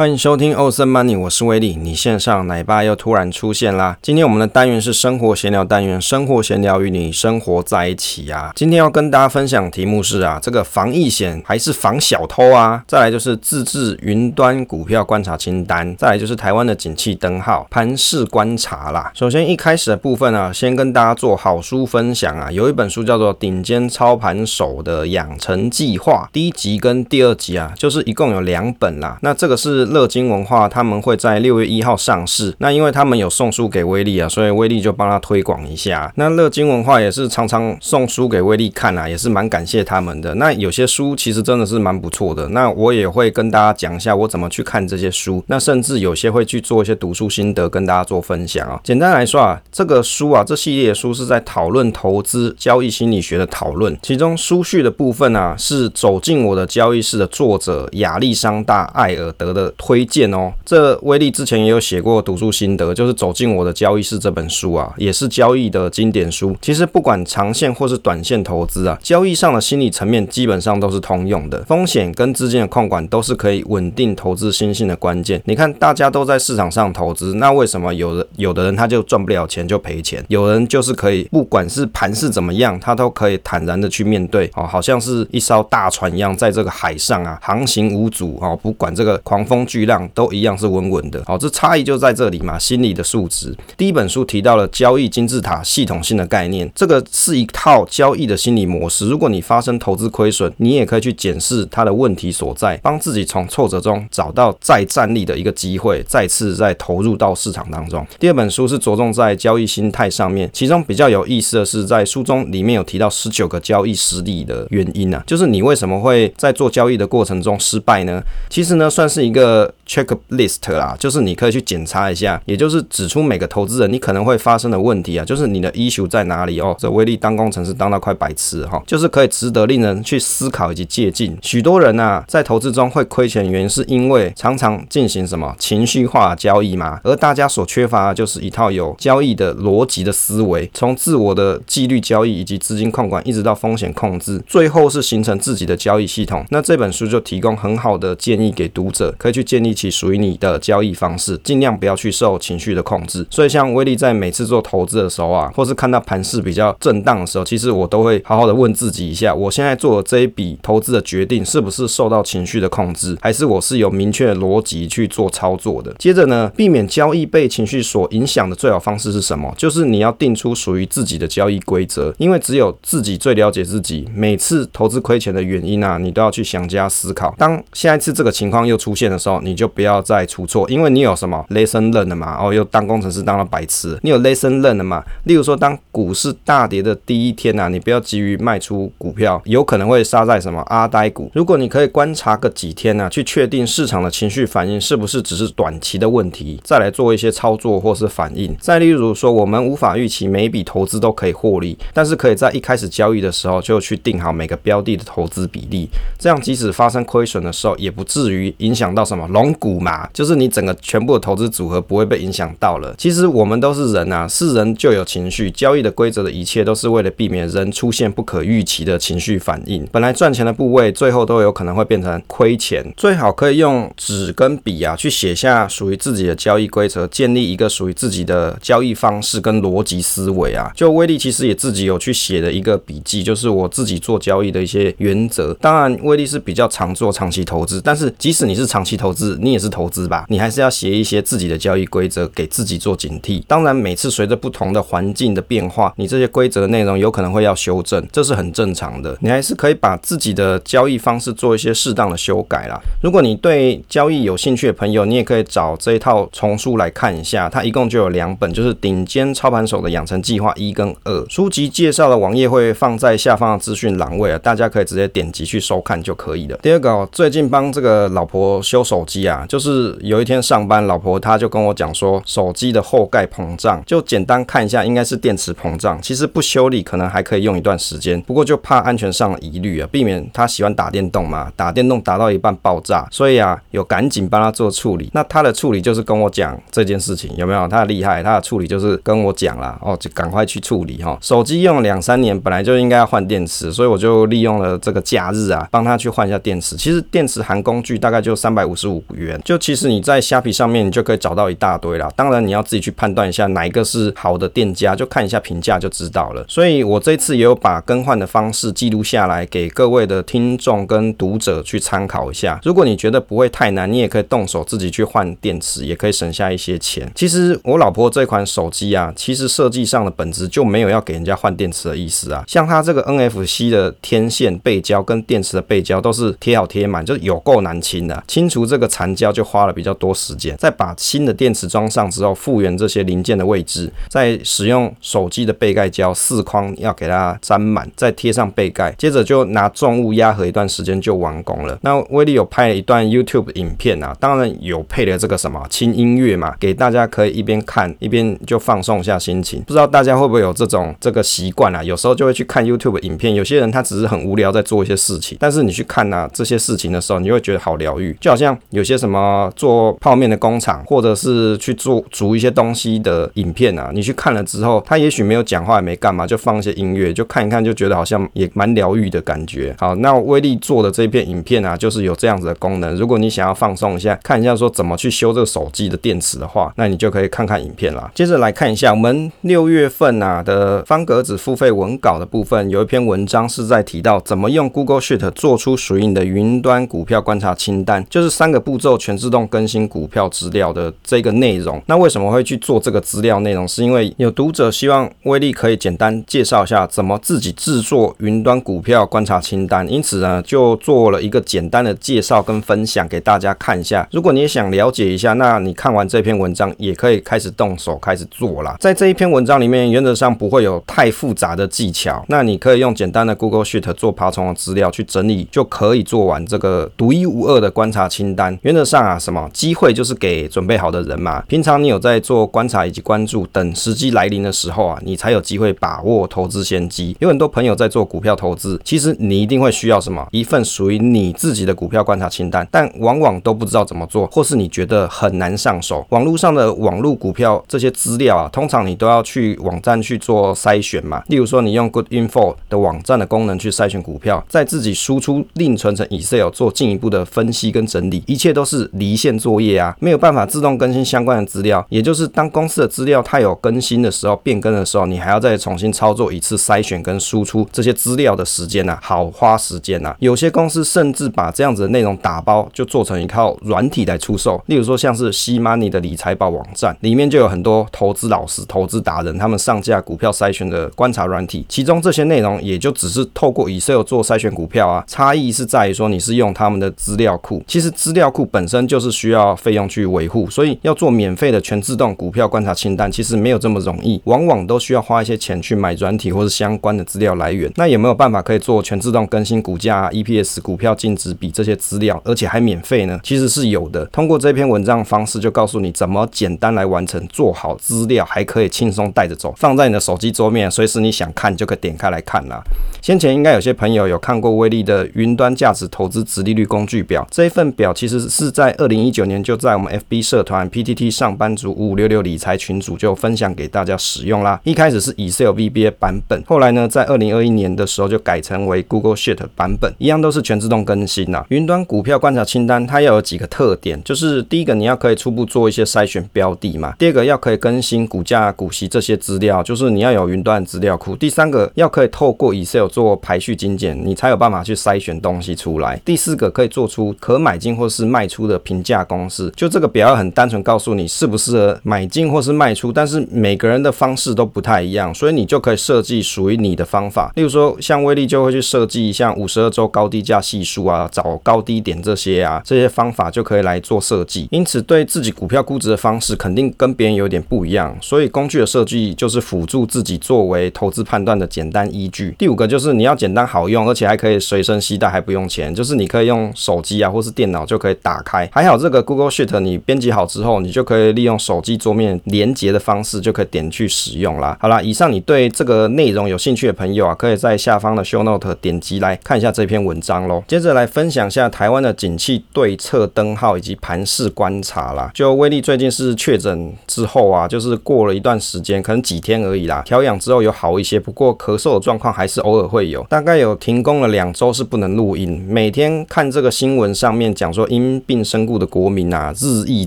欢迎收听欧森 Money，我是威利。你线上奶爸又突然出现啦！今天我们的单元是生活闲聊单元，生活闲聊与你生活在一起啊。今天要跟大家分享题目是啊，这个防疫险还是防小偷啊？再来就是自制云端股票观察清单，再来就是台湾的景气灯号盘势观察啦。首先一开始的部分啊，先跟大家做好书分享啊，有一本书叫做《顶尖操盘手的养成计划》，第一集跟第二集啊，就是一共有两本啦。那这个是。乐金文化他们会在六月一号上市，那因为他们有送书给威利啊，所以威利就帮他推广一下。那乐金文化也是常常送书给威利看啊，也是蛮感谢他们的。那有些书其实真的是蛮不错的，那我也会跟大家讲一下我怎么去看这些书，那甚至有些会去做一些读书心得跟大家做分享啊。简单来说啊，这个书啊，这系列的书是在讨论投资交易心理学的讨论，其中书序的部分啊，是走进我的交易室的作者亚历山大艾尔德的。推荐哦，这威力之前也有写过读书心得，就是走进我的交易室这本书啊，也是交易的经典书。其实不管长线或是短线投资啊，交易上的心理层面基本上都是通用的。风险跟资金的控管都是可以稳定投资心性的关键。你看，大家都在市场上投资，那为什么有的有的人他就赚不了钱就赔钱，有人就是可以，不管是盘势怎么样，他都可以坦然的去面对哦，好像是一艘大船一样，在这个海上啊航行无阻哦，不管这个狂风。巨量都一样是稳稳的，好，这差异就在这里嘛，心理的素质。第一本书提到了交易金字塔系统性的概念，这个是一套交易的心理模式。如果你发生投资亏损，你也可以去检视它的问题所在，帮自己从挫折中找到再站立的一个机会，再次再投入到市场当中。第二本书是着重在交易心态上面，其中比较有意思的是，在书中里面有提到十九个交易失利的原因啊，就是你为什么会在做交易的过程中失败呢？其实呢，算是一个。Checklist 啦，就是你可以去检查一下，也就是指出每个投资人你可能会发生的问题啊，就是你的 issue 在哪里哦。这威力当工程师当到快白痴哈，就是可以值得令人去思考以及借鉴。许多人啊，在投资中会亏钱原因是因为常常进行什么情绪化交易嘛，而大家所缺乏的就是一套有交易的逻辑的思维，从自我的纪律交易以及资金控管，一直到风险控制，最后是形成自己的交易系统。那这本书就提供很好的建议给读者，可以去建立起属于你的交易方式，尽量不要去受情绪的控制。所以，像威利在每次做投资的时候啊，或是看到盘势比较震荡的时候，其实我都会好好的问自己一下：我现在做的这一笔投资的决定，是不是受到情绪的控制，还是我是有明确的逻辑去做操作的？接着呢，避免交易被情绪所影响的最好方式是什么？就是你要定出属于自己的交易规则，因为只有自己最了解自己。每次投资亏钱的原因啊，你都要去想加思考。当下一次这个情况又出现的时候，你就不要再出错，因为你有什么 lesson learned 嘛？哦，又当工程师当了白痴，你有 lesson learned 嘛？例如说，当股市大跌的第一天呐、啊，你不要急于卖出股票，有可能会杀在什么阿呆股。如果你可以观察个几天呢、去确定市场的情绪反应是不是只是短期的问题，再来做一些操作或是反应。再例如说，我们无法预期每一笔投资都可以获利，但是可以在一开始交易的时候就去定好每个标的的投资比例，这样即使发生亏损的时候，也不至于影响到什么龙骨嘛。就是你整个全部的投资组合不会被影响到了。其实我们都是人啊，是人就有情绪。交易的规则的一切都是为了避免人出现不可预期的情绪反应。本来赚钱的部位，最后都有可能会变成亏钱。最好可以用纸跟笔啊，去写下属于自己的交易规则，建立一个属于自己的交易方式跟逻辑思维啊。就威利其实也自己有去写的一个笔记，就是我自己做交易的一些原则。当然，威利是比较常做长期投资，但是即使你是长期投投资，你也是投资。吧，你还是要写一些自己的交易规则，给自己做警惕。当然，每次随着不同的环境的变化，你这些规则内容有可能会要修正，这是很正常的。你还是可以把自己的交易方式做一些适当的修改啦。如果你对交易有兴趣的朋友，你也可以找这一套丛书来看一下。它一共就有两本，就是《顶尖操盘手的养成计划一》跟二。书籍介绍的网页会放在下方的资讯栏位啊，大家可以直接点击去收看就可以了。第二个，最近帮这个老婆修手手机啊，就是。有一天上班，老婆她就跟我讲说，手机的后盖膨胀，就简单看一下，应该是电池膨胀。其实不修理可能还可以用一段时间，不过就怕安全上的疑虑啊，避免她喜欢打电动嘛，打电动打到一半爆炸，所以啊，有赶紧帮她做处理。那她的处理就是跟我讲这件事情有没有？她的厉害，她的处理就是跟我讲啦，哦，就赶快去处理哈。手机用了两三年，本来就应该要换电池，所以我就利用了这个假日啊，帮她去换一下电池。其实电池含工具大概就三百五十五元。就其实你在虾皮上面，你就可以找到一大堆啦。当然你要自己去判断一下哪一个是好的店家，就看一下评价就知道了。所以我这次也有把更换的方式记录下来，给各位的听众跟读者去参考一下。如果你觉得不会太难，你也可以动手自己去换电池，也可以省下一些钱。其实我老婆这款手机啊，其实设计上的本质就没有要给人家换电池的意思啊。像它这个 NFC 的天线背胶跟电池的背胶都是贴好贴满，就是有够难清的。清除这个残胶就花了比较多时间。再把新的电池装上之后，复原这些零件的位置，再使用手机的背盖胶四框要给它粘满，再贴上背盖，接着就拿重物压合一段时间就完工了。那威力有拍了一段 YouTube 影片啊，当然有配了这个什么轻音乐嘛，给大家可以一边看一边就放松一下心情。不知道大家会不会有这种这个习惯啊？有时候就会去看 YouTube 影片，有些人他只是很无聊在做一些事情，但是你去看啊这些事情的时候，你会觉得好疗愈，就好像有些什么做泡面的工厂，或者是去做煮一些东西的影片啊，你去看了之后，他也许没有讲话也没干嘛，就放一些音乐，就看一看就觉得好像也蛮疗愈的感觉。好，那威力做的这一片影片啊，就是有这样子的功能。如果你想要放松一下，看一下说怎么去修这个手机的电池的话，那你就可以看看影片啦。接着来看一下我们六月份啊的方格子付费文稿的部分，有一篇文章是在提到怎么用 Google Sheet 做出属于你的云端股票观察清单，就是三个步骤全自动更新股票资料的这个内容。那为什么会去做这个资料内容？是因为有读者希望威力可以简单介绍一下怎么自己制作云端股票观察清单，因此呢就做了一个简单的介绍跟分享给大家看一下。如果你也想了解一下，那你看完这篇文章也可以开始动手开始做啦。在这一篇文章里面，原则上不会有太复杂的技巧，那你可以用简单的 Google Sheet 做爬虫的资料去整理，就可以做完这个独一无二的观察清单。原则上啊，什么机会就是给准备好的人嘛。平常你有在做观察以及关注，等时机来临的时候啊，你才有机会把握投资先机。有很多朋友在做股票投资，其实你一定会需要什么一份属于你自己的股票观察清单，但往往都不知道怎么做，或是你觉得很难上手。网络上的网络股票这些资料啊，通常你都要去网站去做筛选嘛。例如说，你用 Good Info 的网站的功能去筛选股票，再自己输出另存成 Excel 做进一步的分析跟整理，一切都是离线作业啊，没有办法自动更新相关的资料。也就是当公司的资料它有更新的时候，变更的时候，你还要再重新操作一次筛选跟输出这些资料的时间、啊，好花时间、啊。有些公司甚至把这样子的内容打包，就做成一套软体来出售。例如说，像是 C Money 的理财宝网站，里面就有很多投资老师、投资达人，他们上架股票筛选的观察软体，其中这些内容也就只是透过 Excel 做筛选股票啊，差异是在于说你是用他们的资料库，其实资料料库本身就是需要费用去维护，所以要做免费的全自动股票观察清单，其实没有这么容易，往往都需要花一些钱去买软体或是相关的资料来源。那有没有办法可以做全自动更新股价、EPS、股票净值比这些资料，而且还免费呢？其实是有的。通过这篇文章的方式，就告诉你怎么简单来完成，做好资料还可以轻松带着走，放在你的手机桌面，随时你想看就可以点开来看啦。先前应该有些朋友有看过威力的云端价值投资直利率工具表，这一份表其实是在二零一九年就在我们 FB 社团 PTT 上班族五五六六理财群组就分享给大家使用啦。一开始是 Excel VBA 版本，后来呢，在二零二一年的时候就改成为 Google Sheet 版本，一样都是全自动更新啦。云端股票观察清单它要有几个特点，就是第一个你要可以初步做一些筛选标的嘛，第二个要可以更新股价、股息这些资料，就是你要有云端资料库，第三个要可以透过 Excel 做排序精简，你才有办法去筛选东西出来，第四个可以做出可买进或是是卖出的评价公式，就这个表要很单纯告诉你适不适合买进或是卖出，但是每个人的方式都不太一样，所以你就可以设计属于你的方法。例如说，像威力就会去设计像五十二周高低价系数啊，找高低点这些啊，这些方法就可以来做设计。因此，对自己股票估值的方式肯定跟别人有点不一样，所以工具的设计就是辅助自己作为投资判断的简单依据。第五个就是你要简单好用，而且还可以随身携带，还不用钱，就是你可以用手机啊或是电脑就可以打开。还好这个 Google Sheet 你编辑好之后，你就可以利用手机桌面连接的方式就可以点去使用啦。好啦，以上你对这个内容有兴趣的朋友啊，可以在下方的 Show Note 点击来看一下这篇文章喽。接着来分享一下台湾的景气对策灯号以及盘势观察啦。就威力最近是确诊之后啊，就是过了一段时间，可能几天而已啦，调养之后有好一些，不过咳嗽的状况还是偶尔会有，大概有停工了两周是不能录音。每天看这个新闻上面讲说因病身故的国民啊日益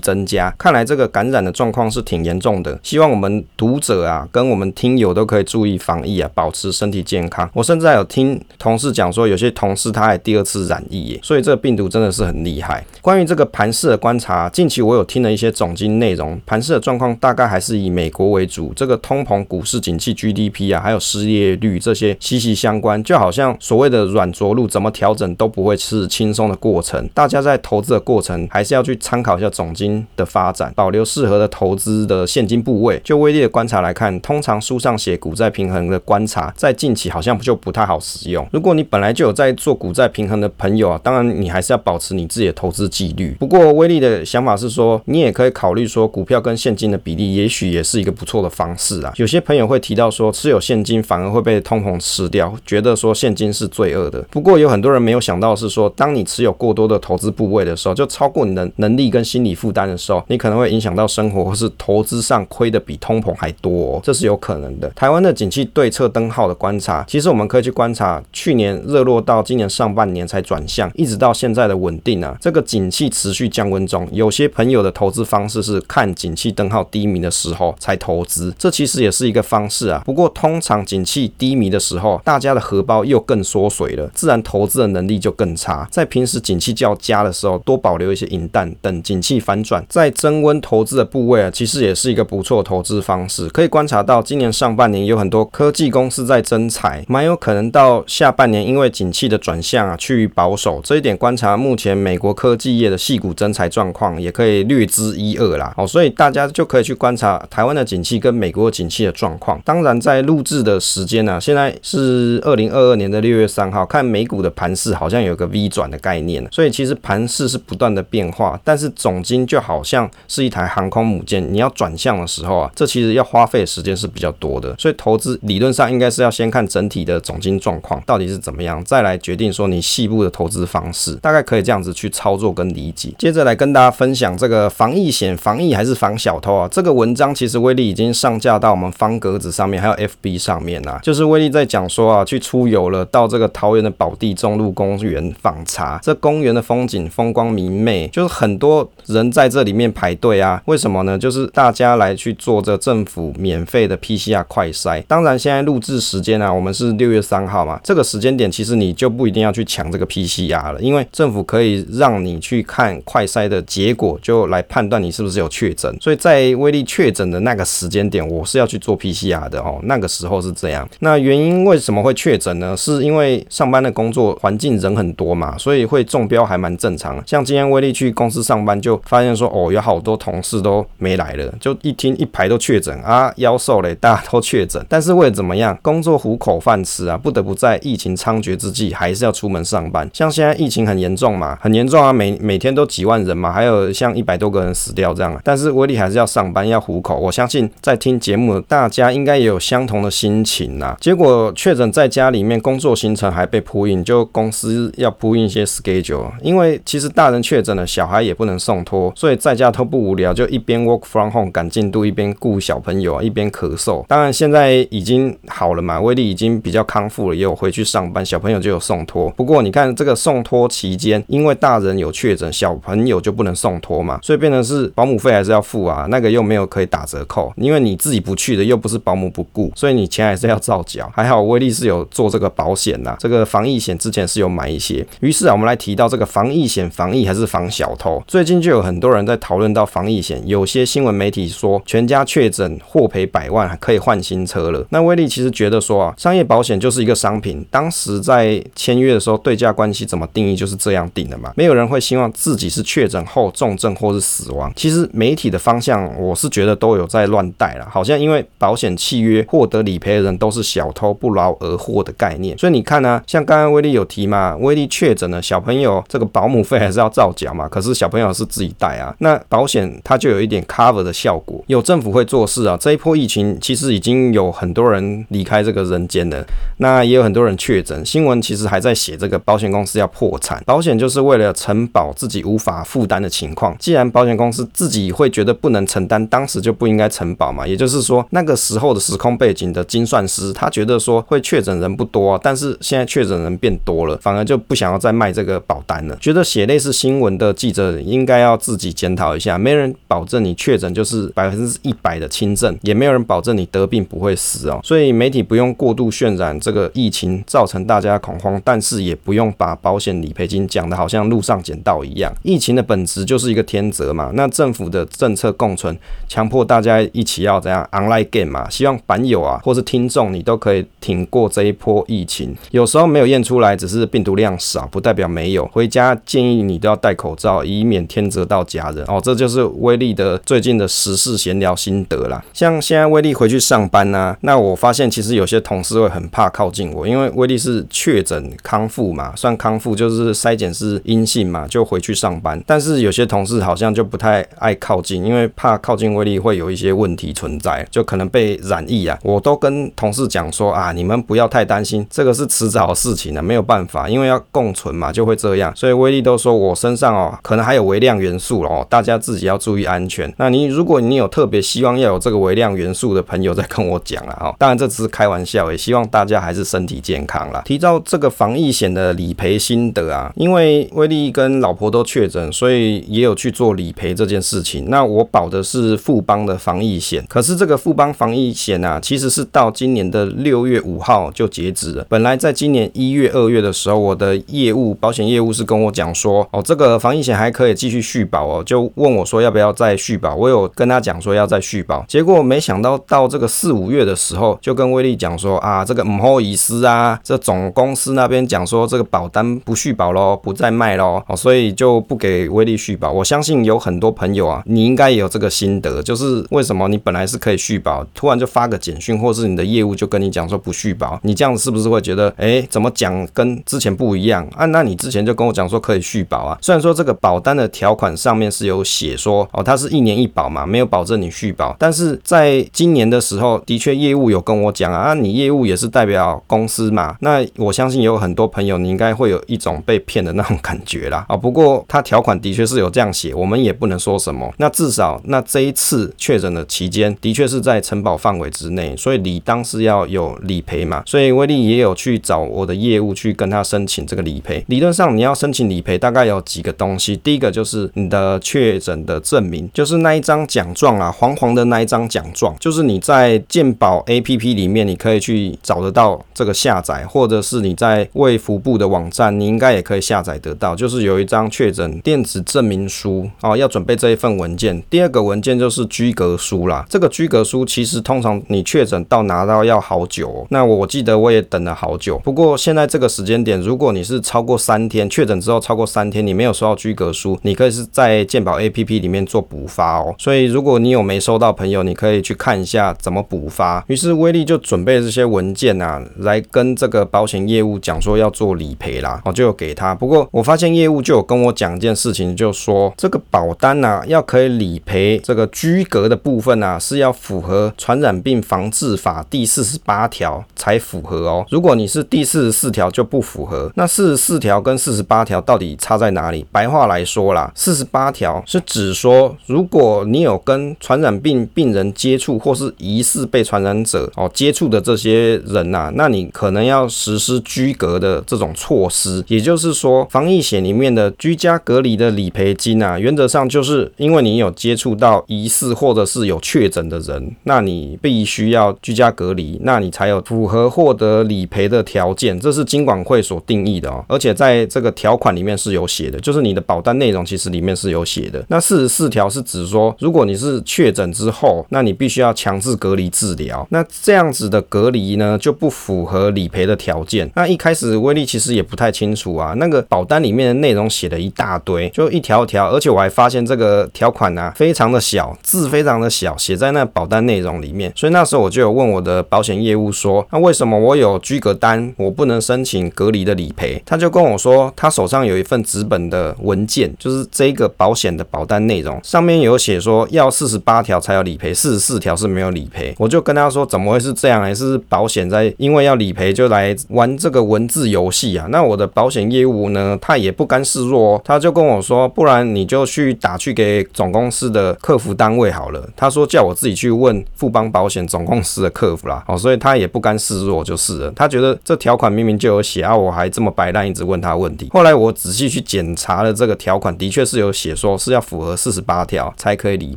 增加，看来这个感染的状况是挺严重的。希望我们读者啊跟我们听友都可以注意防疫啊，保持身体健康。我甚至还有听同事讲说，有些同事他还第二次染疫耶，所以这个病毒真的是很厉害。关于这个盘势的观察，近期我有听了一些总经内容，盘势的状况大概还是以美国为主，这个通膨、股市景气、GDP 啊，还有失业率这些息息相关，就好像所谓的软着陆，怎么调整都不会是轻松的过程。大家在投投资的过程，还是要去参考一下总金的发展，保留适合的投资的现金部位。就威力的观察来看，通常书上写股债平衡的观察，在近期好像就不太好使用。如果你本来就有在做股债平衡的朋友啊，当然你还是要保持你自己的投资纪律。不过威力的想法是说，你也可以考虑说，股票跟现金的比例，也许也是一个不错的方式啊。有些朋友会提到说，持有现金反而会被通膨吃掉，觉得说现金是罪恶的。不过有很多人没有想到是说，当你持有过多的投资部位的时候，就超过你的能力跟心理负担的时候，你可能会影响到生活，或是投资上亏的比通膨还多，这是有可能的。台湾的景气对策灯号的观察，其实我们可以去观察，去年热络到今年上半年才转向，一直到现在的稳定啊，这个景气持续降温中。有些朋友的投资方式是看景气灯号低迷的时候才投资，这其实也是一个方式啊。不过通常景气低迷的时候，大家的荷包又更缩水了，自然投资的能力就更差。在平时景气较佳的时候，多保留一些银弹，等景气反转再增温投资的部位啊，其实也是一个不错投资方式。可以观察到，今年上半年有很多科技公司在增财，蛮有可能到下半年因为景气的转向啊，趋于保守。这一点观察，目前美国科技业的矽谷增财状况也可以略知一二啦。哦，所以大家就可以去观察台湾的景气跟美国的景气的状况。当然，在录制的时间呢、啊，现在是二零二二年的六月三号，看美股的盘势好像有个 V 转的概念，所以其实盘势是不断的变化。但是总金就好像是一台航空母舰，你要转向的时候啊，这其实要花费的时间是比较多的。所以投资理论上应该是要先看整体的总金状况到底是怎么样，再来决定说你细部的投资方式，大概可以这样子去操作跟理解。接着来跟大家分享这个防疫险，防疫还是防小偷啊？这个文章其实威力已经上架到我们方格子上面，还有 FB 上面啊。就是威力在讲说啊，去出游了，到这个桃园的宝地中路公园访查，这公园的风景风光明媚，就是很多人在这里面排队啊。为什么呢？就是大家来去做这政府免费的 PCR 快筛。当然，现在录制时间啊，我们是六月三号嘛，这个时间点其实你就不一定要去抢这个 PCR 了，因为政府可以让你去看快筛的结果，就来判断你是不是有确诊。所以在威力确诊的那个时间点，我是要去做 PCR 的哦。那个时候是这样。那原因为什么会确诊呢？是因为上班的工作环境人很多嘛，所以会中标还蛮正常。像今天威力去公司上班，就发现说哦，有好多同事都没来了，就一听一排都确诊啊，腰瘦嘞，大家都确诊。但是为了怎么样，工作糊口饭吃啊，不得不在疫情猖獗之际，还是要出门上班。像现在疫情很严重嘛，很严重啊，每每天都几万人嘛，还有像一百多个人死掉这样。但是威力还是要上班，要糊口。我相信在听节目的大家应该也有相同的心情呐。结果确诊在家里面工作行程还被铺印，就公司要铺印一些 schedule。因为其实大人确诊了，小孩也不能送托，所以在家都不无聊，就一边 work from home 赶进度，一边顾小朋友啊，一边咳嗽。当然现在已经好了嘛，威力已经比较康复了，也有回去上班，小朋友就有送托。不过你看这个送托期间，因为大人有确诊，小朋友就不能送托嘛，所以变成是保姆费还是要付啊，那个又没有可以打折扣，因为你自己不去的，又不是保姆不顾，所以你钱还是要照缴。还好威力是有做这个保险呐，这个防疫险之前是有买一些。于是啊，我们来提到这个防疫险，防疫还是防小偷？最近就有很多人在讨论到防疫险，有些新闻媒体说全家确诊获赔百万，可以换新车了。那威力其实觉得说啊，商业保险就是一个商品，当时在签约的时候，对价关系怎么定义就是这样定的嘛。没有人会希望自己是确诊后重症或是死亡。其实媒体的方向，我是觉得都有在乱带了，好像因为保险契约获得理赔的人都是小偷，不劳而获的概念。所以你看呢、像刚刚威力有提嘛，威力确诊了，小朋友这个保姆费还是要照缴嘛。可是小朋友是自己带啊，那保险它就有一点 cover 的效果。有政府会做事啊，这一波疫情其实已经有很多人离开这个人间了，那也有很多人确诊。新闻其实还在写这个保险公司要破产，保险就是为了承保自己无法负担的情况。既然保险公司自己会觉得不能承担，当时就不应该承保嘛。也就是说，那个时候的时空背景的精算师，他觉得说会确诊人不多，但是现在确诊人变多了，反而就不想要再卖这个保单了，觉得血泪类似新闻的记者应该要自己检讨一下，没人保证你确诊就是百分之一百的轻症，也没有人保证你得病不会死哦。所以媒体不用过度渲染这个疫情造成大家恐慌，但是也不用把保险理赔金讲得好像路上捡到一样。疫情的本质就是一个天责嘛，那政府的政策共存，强迫大家一起要怎样 online game 嘛？希望版友啊，或是听众你都可以挺过这一波疫情。有时候没有验出来，只是病毒量少，不代表没有。回家建议你都要戴口罩，以免天责到家人哦。这就是威力的最近的时事闲聊心得啦。像现在威力回去上班呢、那我发现其实有些同事会很怕靠近我，因为威力是确诊康复嘛，算康复就是筛检是阴性嘛，就回去上班。但是有些同事好像就不太爱靠近，因为怕靠近威力会有一些问题存在，就可能被染疫啊。我都跟同事讲说啊，你们不要太担心，这个是迟早的事情啊，没有办法，因为要共存嘛，就会这样。所以威力都说我身上哦，可能还有微量元素哦，大家自己要注意安全。那你如果你有特别希望要有这个微量元素的朋友，再跟我讲了哦。当然这只是开玩笑，也希望大家还是身体健康啦。提到这个防疫险的理赔心得啊，因为威力跟老婆都确诊，所以也有去做理赔这件事情。那我保的是富邦的防疫险，可是这个富邦防疫险啊，其实是到今年的六月五号就截止了。本来在今年一月、二月的时候，我的业务保险业务是跟我讲说，哦，这个防疫险还可以继续续保哦，就问我说要不要再续保。我有跟他讲说要再续保，结果没想到到这个四五月的时候，就跟威力讲说啊，这个不好意思啊，这总公司那边讲说这个保单不续保喽，不再卖喽，哦，所以就不给威力续保。我相信有很多朋友啊，你应该也有这个心得，就是为什么你本来是可以续保，突然就发个简讯，或是你的业务就跟你讲说不续保，你这样子是不是会觉得，哎，怎么讲跟之前不一样啊？那你之前就跟我讲说可以续保保啊，虽然说这个保单的条款上面是有写说，哦，它是一年一保嘛，没有保证你续保，但是在今年的时候，的确业务有跟我讲啊，你业务也是代表公司嘛，那我相信有很多朋友你应该会有一种被骗的那种感觉啦，啊，不过它条款的确是有这样写，我们也不能说什么，那至少那这一次确诊的期间的确是在承保范围之内，所以理当是要有理赔嘛，所以威力也有去找我的业务去跟他申请这个理赔。理论上你要申请理赔，大概有几个东西，第一个就是你的确诊的证明，就是那一张奖状啊，黄黄的那一张奖状，就是你在健保 APP 里面你可以去找得到这个下载，或者是你在卫福部的网站，你应该也可以下载得到，就是有一张确诊电子证明书哦，要准备这一份文件。第二个文件就是居格书啦，这个居格书其实通常你确诊到拿到要好久哦，那我记得我也等了好久。不过现在这个时间点，如果你是超过三天确诊之后超过三三天，你没有收到居格书，你可以是在健保 APP 里面做补发哦。所以如果你有没收到朋友，你可以去看一下怎么补发。于是威力就准备这些文件啊，来跟这个保险业务讲说要做理赔啦，我就有给他。不过我发现业务就有跟我讲一件事情，就说这个保单呢、啊，要可以理赔这个居格的部分啊，是要符合传染病防治法第四十八条才符合哦。如果你是第四十四条就不符合。那四十四条跟四十八条到底差在哪里？白话来说啦，四十八条是指说，如果你有跟传染病病人接触或是疑似被传染者哦接触的这些人呐、啊，那你可能要实施居隔的这种措施。也就是说，防疫险里面的居家隔离的理赔金啊，原则上就是因为你有接触到疑似或者是有确诊的人，那你必须要居家隔离，那你才有符合获得理赔的条件。这是金管会所定义的哦，而且在这个条款里面是有写的，就是你的保单内容其实里面是有写的。那四十四条是指说，如果你是确诊之后，那你必须要强制隔离治疗，那这样子的隔离呢就不符合理赔的条件。那一开始威力其实也不太清楚啊，那个保单里面的内容写了一大堆，就一条条，而且我还发现这个条款啊非常的小，字非常的小，写在那保单内容里面。所以那时候我就有问我的保险业务说，那为什么我有居格单，我不能申请隔离的理赔？他就跟我说，他手上有一份纸本的文件，就是这个保险的保单内容，上面有写说要四十八条才有理赔，四十四条是没有理赔。我就跟他说，怎么会是这样？还是保险在因为要理赔就来玩这个文字游戏啊？那我的保险业务呢，他也不甘示弱，他就跟我说，不然你就去打去给总公司的客服单位好了。他说叫我自己去问富邦保险总公司的客服啦。哦，所以他也不甘示弱就是了。他觉得这条款明明就有写啊，我还这么白烂。一直问他问题，后来我仔细去检查的这个条款，的确是有写说是要符合四十八条才可以理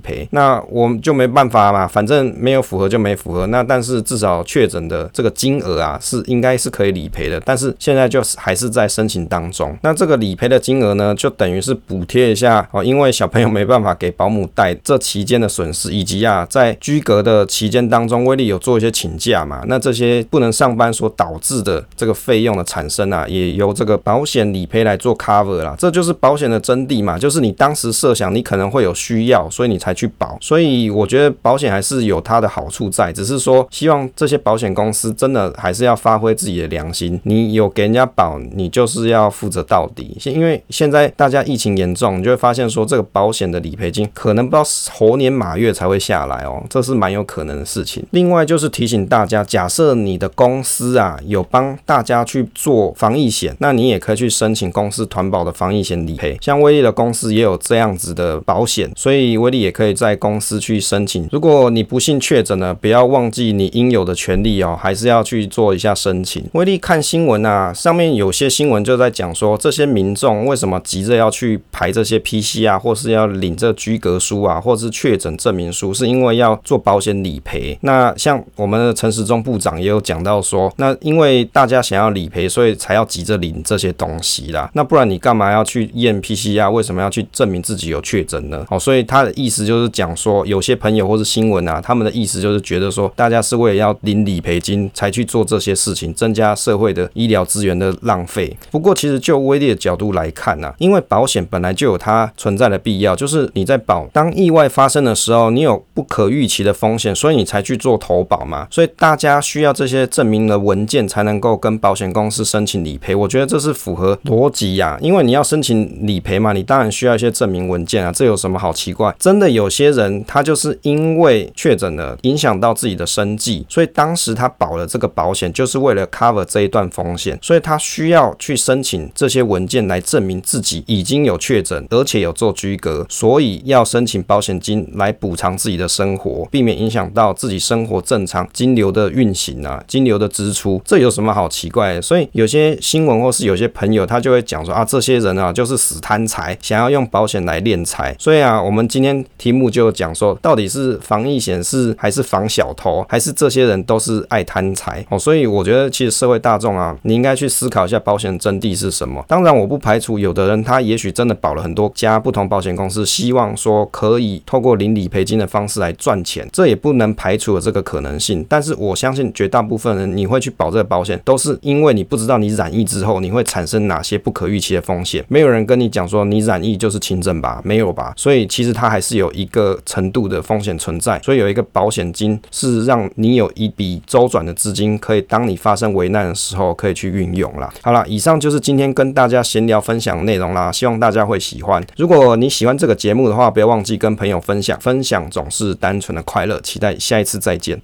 赔。那我们就没办法嘛，反正没有符合就没符合。那但是至少确诊的这个金额啊，是应该是可以理赔的。但是现在就是还是在申请当中。那这个理赔的金额呢，就等于是补贴一下哦，因为小朋友没办法给保姆带这期间的损失，以及啊在居隔的期间当中，威力有做一些请假嘛，那这些不能上班所导致的这个费用的产生啊，也由这个保险理赔来做 cover 啦。这就是保险的真谛嘛，就是你当时设想你可能会有需要，所以你才去保。所以我觉得保险还是有它的好处在，只是说希望这些保险公司真的还是要发挥自己的良心，你有给人家保，你就是要负责到底。现因为现在大家疫情严重，你就会发现说这个保险的理赔金可能不知道猴年马月才会下来哦，这是蛮有可能的事情。另外就是提醒大家，假设你的公司啊有帮大家去做防疫险，那你也可以去申请公司团保的防疫险理赔。像威力的公司也有这样子的保险，所以威力也可以在公司去申请。如果你不幸确诊呢，不要忘记你应有的权利哦，还是要去做一下申请。威力看新闻啊，上面有些新闻就在讲说，这些民众为什么急着要去排这些 PC 啊，或是要领这居格书啊，或是确诊证明书，是因为要做保险理赔。那像我们的陈时中部长也有讲到说，那因为大家想要理赔，所以才要急着领这些东西啦。那不然你干嘛要去验 P C R，？为什么要去证明自己有确诊呢？哦，所以他的意思就是讲说，有些朋友或是新闻啊，他们的意思就是觉得说，大家是为了要领理赔金才去做这些事情，增加社会的医疗资源的浪费。不过其实就威力的角度来看呢、啊，因为保险本来就有它存在的必要，就是你在保当意外发生的时候，你有不可预期的风险，所以你才去做投保嘛。所以大家需要这些证明的文件才能够跟保险公司申请理赔。我觉得这是符合逻辑呀，因为你要申请理赔嘛，你当然需要一些证明文件啊，这有什么好奇怪？真的有些人他就是因为确诊了，影响到自己的生计，所以当时他保了这个保险，就是为了 cover 这一段风险，所以他需要去申请这些文件来证明自己已经有确诊，而且有做居隔，所以要申请保险金来补偿自己的生活，避免影响到自己生活正常金流的运行啊，金流的支出，这有什么好奇怪的？所以有些新闻或是有些朋友他就会讲说啊，这些人啊就是死贪财，想要用保险来敛财。所以啊，我们今天题目就讲说，到底是防疫险是还是防小偷，还是这些人都是爱贪财哦？所以我觉得其实社会大众啊，你应该去思考一下保险的真谛是什么。当然，我不排除有的人他也许真的保了很多家不同保险公司，希望说可以透过领理赔金的方式来赚钱，这也不能排除了这个可能性。但是我相信绝大部分人，你会去保这个保险，都是因为你不知道你染疫之后你会产生哪些不可预期的风风险。没有人跟你讲说你染疫就是轻症吧？没有吧？所以其实它还是有一个程度的风险存在。所以有一个保险金是让你有一笔周转的资金，可以当你发生危难的时候可以去运用啦。好啦，以上就是今天跟大家闲聊分享内容啦，希望大家会喜欢。如果你喜欢这个节目的话，不要忘记跟朋友分享，分享总是单纯的快乐。期待下一次再见。